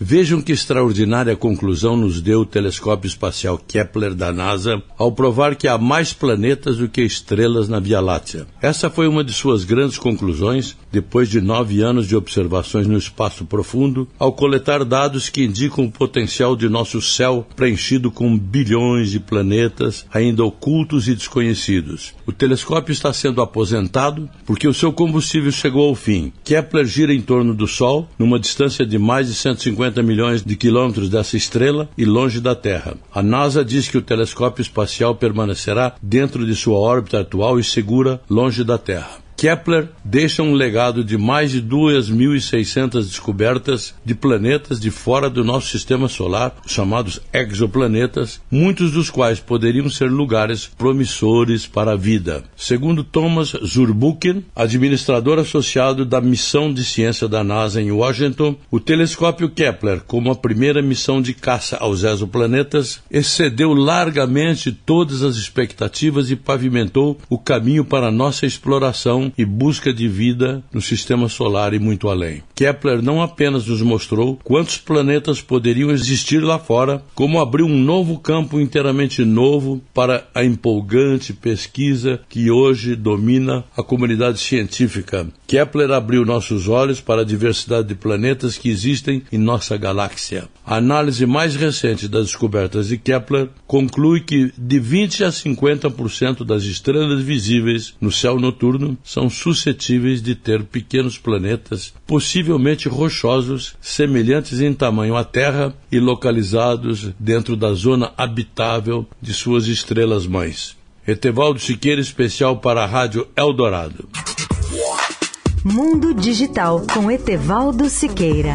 Vejam que extraordinária conclusão nos deu o telescópio espacial Kepler da NASA ao provar que há mais planetas do que estrelas na Via Láctea. Essa foi uma de suas grandes conclusões depois de nove anos de observações no espaço profundo, ao coletar dados que indicam o potencial de nosso céu preenchido com bilhões de planetas ainda ocultos e desconhecidos. O telescópio está sendo aposentado porque o seu combustível chegou ao fim. Kepler gira em torno do Sol, numa distância de mais de 150 50 milhões de quilômetros dessa estrela e longe da Terra. A NASA diz que o telescópio espacial permanecerá dentro de sua órbita atual e segura longe da Terra. Kepler deixa um legado de mais de 2.600 descobertas de planetas de fora do nosso sistema solar, chamados exoplanetas, muitos dos quais poderiam ser lugares promissores para a vida. Segundo Thomas Zurbuchen, administrador associado da missão de ciência da NASA em Washington, o telescópio Kepler, como a primeira missão de caça aos exoplanetas, excedeu largamente todas as expectativas e pavimentou o caminho para nossa e busca de vida no sistema solar e muito além. Kepler não apenas nos mostrou quantos planetas poderiam existir lá fora, como abriu um novo campo inteiramente novo para a empolgante pesquisa que hoje domina a comunidade científica. Kepler abriu nossos olhos para a diversidade de planetas que existem em nossa galáxia. A análise mais recente das descobertas de Kepler conclui que de 20 a 50% das estrelas visíveis no céu noturno são são suscetíveis de ter pequenos planetas, possivelmente rochosos, semelhantes em tamanho à Terra e localizados dentro da zona habitável de suas estrelas mães. Etevaldo Siqueira, especial para a Rádio Eldorado. Mundo Digital com Etevaldo Siqueira.